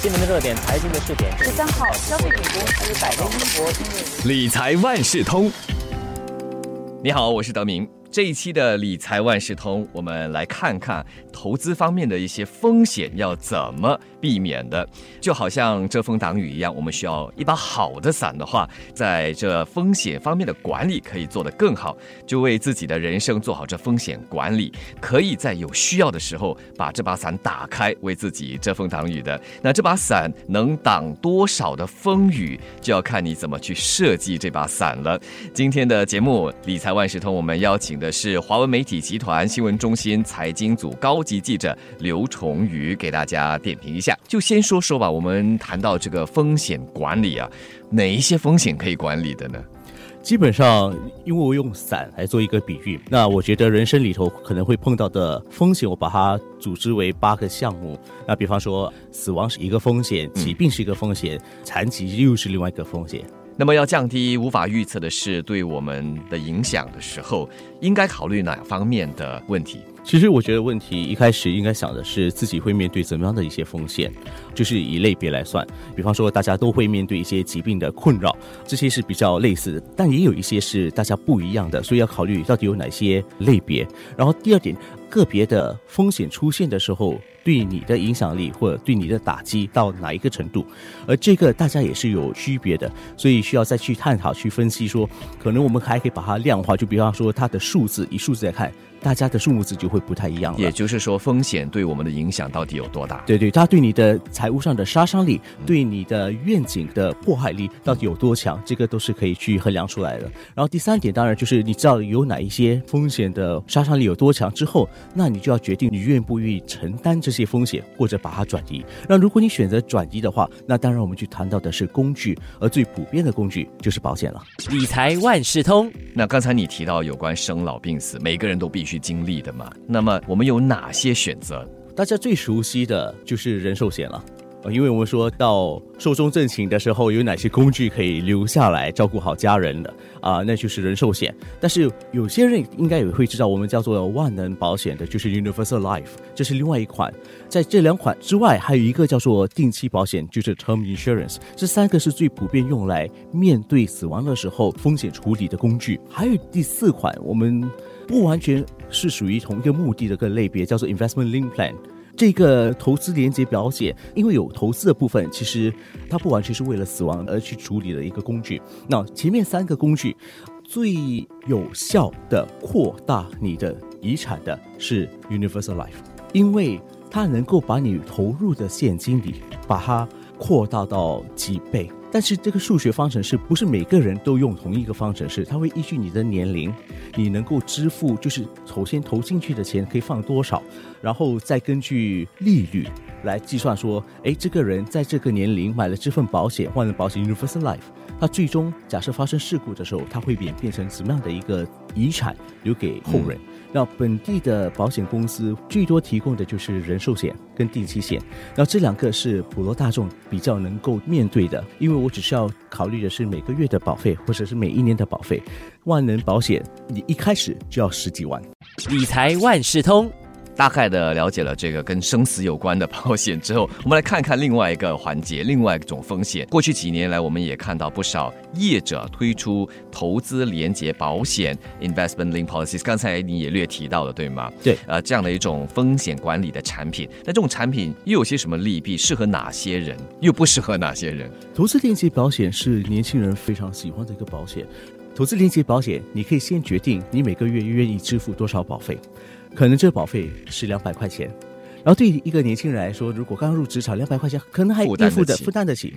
新闻的热点，财经的热点。十三号，消费品公司百威英博因为理财万事通。你好，我是德明。这一期的理财万事通，我们来看看投资方面的一些风险要怎么避免的。就好像遮风挡雨一样，我们需要一把好的伞的话，在这风险方面的管理可以做得更好，就为自己的人生做好这风险管理，可以在有需要的时候把这把伞打开，为自己遮风挡雨的。那这把伞能挡多少的风雨，就要看你怎么去设计这把伞了。今天的节目理财万事通，我们邀请。的是华文媒体集团新闻中心财经组高级记者刘崇宇，给大家点评一下。就先说说吧，我们谈到这个风险管理啊，哪一些风险可以管理的呢？基本上，因为我用伞来做一个比喻，那我觉得人生里头可能会碰到的风险，我把它组织为八个项目。那比方说，死亡是一个风险，疾病是一个风险，残疾又是另外一个风险。那么要降低无法预测的事对我们的影响的时候，应该考虑哪方面的问题？其实我觉得问题一开始应该想的是自己会面对怎么样的一些风险，就是以类别来算。比方说大家都会面对一些疾病的困扰，这些是比较类似的，但也有一些是大家不一样的，所以要考虑到底有哪些类别。然后第二点，个别的风险出现的时候。对你的影响力或者对你的打击到哪一个程度，而这个大家也是有区别的，所以需要再去探讨、去分析，说可能我们还可以把它量化，就比方说它的数字，以数字来看。大家的数目字就会不太一样了，也就是说，风险对我们的影响到底有多大？对对，它对你的财务上的杀伤力，对你的愿景的迫害力到底有多强？这个都是可以去衡量出来的。然后第三点，当然就是你知道有哪一些风险的杀伤力有多强之后，那你就要决定你愿不愿意承担这些风险，或者把它转移。那如果你选择转移的话，那当然我们去谈到的是工具，而最普遍的工具就是保险了。理财万事通。那刚才你提到有关生老病死，每个人都必须。去经历的嘛？那么我们有哪些选择？大家最熟悉的就是人寿险了。因为我们说到寿终正寝的时候，有哪些工具可以留下来照顾好家人的啊？那就是人寿险。但是有些人应该也会知道，我们叫做万能保险的，就是 Universal Life，这是另外一款。在这两款之外，还有一个叫做定期保险，就是 Term Insurance。这三个是最普遍用来面对死亡的时候风险处理的工具。还有第四款，我们不完全是属于同一个目的的个类别，叫做 Investment Link Plan。这个投资连接保险，因为有投资的部分，其实它不完全是为了死亡而去处理的一个工具。那前面三个工具，最有效的扩大你的遗产的是 Universal Life，因为它能够把你投入的现金里把它扩大到几倍。但是这个数学方程式不是每个人都用同一个方程式，它会依据你的年龄，你能够支付就是首先投进去的钱可以放多少，然后再根据利率来计算说，哎，这个人在这个年龄买了这份保险，换了保险 Universal Life。他最终假设发生事故的时候，他会变变成什么样的一个遗产留给后人？那本地的保险公司最多提供的就是人寿险跟定期险，那这两个是普罗大众比较能够面对的，因为我只需要考虑的是每个月的保费或者是每一年的保费。万能保险你一开始就要十几万，理财万事通。大概的了解了这个跟生死有关的保险之后，我们来看看另外一个环节，另外一种风险。过去几年来，我们也看到不少业者推出投资连结保险 （investment link policies）。刚才你也略提到了，对吗？对，呃，这样的一种风险管理的产品。那这种产品又有些什么利弊？适合哪些人？又不适合哪些人？投资连结保险是年轻人非常喜欢的一个保险。投资连接保险，你可以先决定你每个月愿意支付多少保费。可能这个保费是两百块钱，然后对于一个年轻人来说，如果刚入职场，两百块钱可能还应付的负担得起，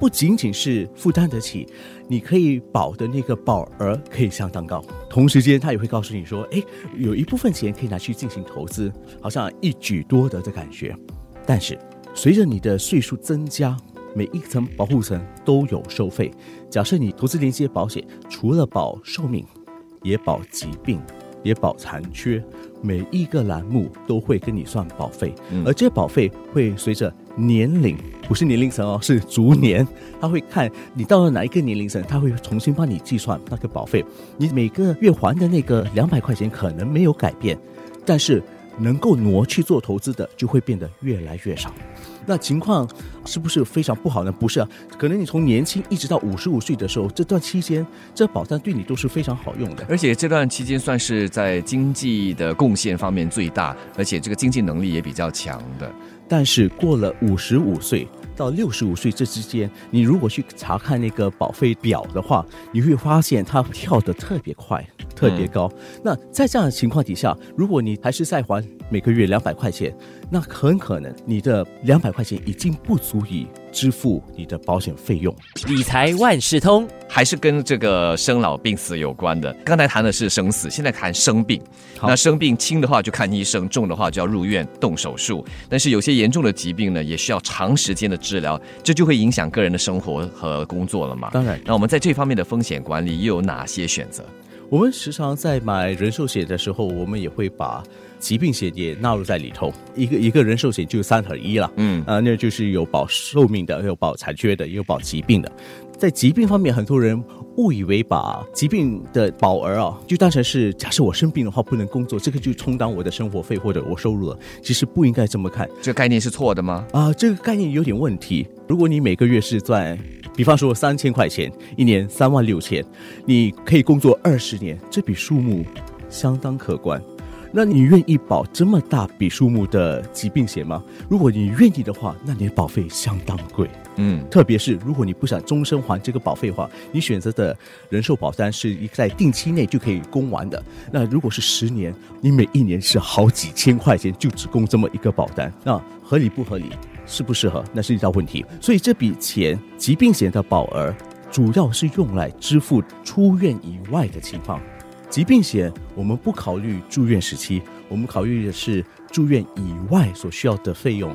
不仅仅是负担得起，你可以保的那个保额可以相当高。同时间，他也会告诉你说，哎，有一部分钱可以拿去进行投资，好像一举多得的感觉。但是，随着你的岁数增加，每一层保护层都有收费。假设你投资连接保险，除了保寿命，也保疾病。也保残缺，每一个栏目都会跟你算保费，而这保费会随着年龄，不是年龄层哦，是逐年，他会看你到了哪一个年龄层，他会重新帮你计算那个保费。你每个月还的那个两百块钱可能没有改变，但是能够挪去做投资的就会变得越来越少。那情况是不是非常不好呢？不是啊，可能你从年轻一直到五十五岁的时候，这段期间，这保单对你都是非常好用的。而且这段期间算是在经济的贡献方面最大，而且这个经济能力也比较强的。但是过了五十五岁到六十五岁这之间，你如果去查看那个保费表的话，你会发现它跳得特别快，特别高。那在这样的情况底下，如果你还是在还每个月两百块钱，那很可能你的两百块钱已经不足以支付你的保险费用。理财万事通，还是跟这个生老病死有关的。刚才谈的是生死，现在谈生病。那生病轻的话就看医生，重的话就要入院动手术。但是有些严重的疾病呢，也需要长时间的治疗，这就会影响个人的生活和工作了嘛。当然那我们在这方面的风险管理又有哪些选择？我们时常在买人寿险的时候，我们也会把疾病险也纳入在里头。一个一个人寿险就三合一了，嗯啊、那就是有保寿命的，有保残缺的，也有保疾病的。在疾病方面，很多人误以为把疾病的保额啊，就当成是假设我生病的话不能工作，这个就充当我的生活费或者我收入了。其实不应该这么看这个概念是错的吗？啊、这个概念有点问题。如果你每个月是赚，比方说三千块钱，一年三万六千，你可以工作二十年，这笔数目相当可观。那你愿意保这么大笔数目的疾病险吗？如果你愿意的话，那你的保费相当贵。嗯，特别是如果你不想终身还这个保费的话，你选择的人寿保单是一在定期内就可以供完的。那如果是十年，你每一年是好几千块钱，就只供这么一个保单，那合理不合理？适不适合？那是一道问题。所以这笔钱，疾病险的保额主要是用来支付出院以外的情况。疾病险我们不考虑住院时期，我们考虑的是住院以外所需要的费用。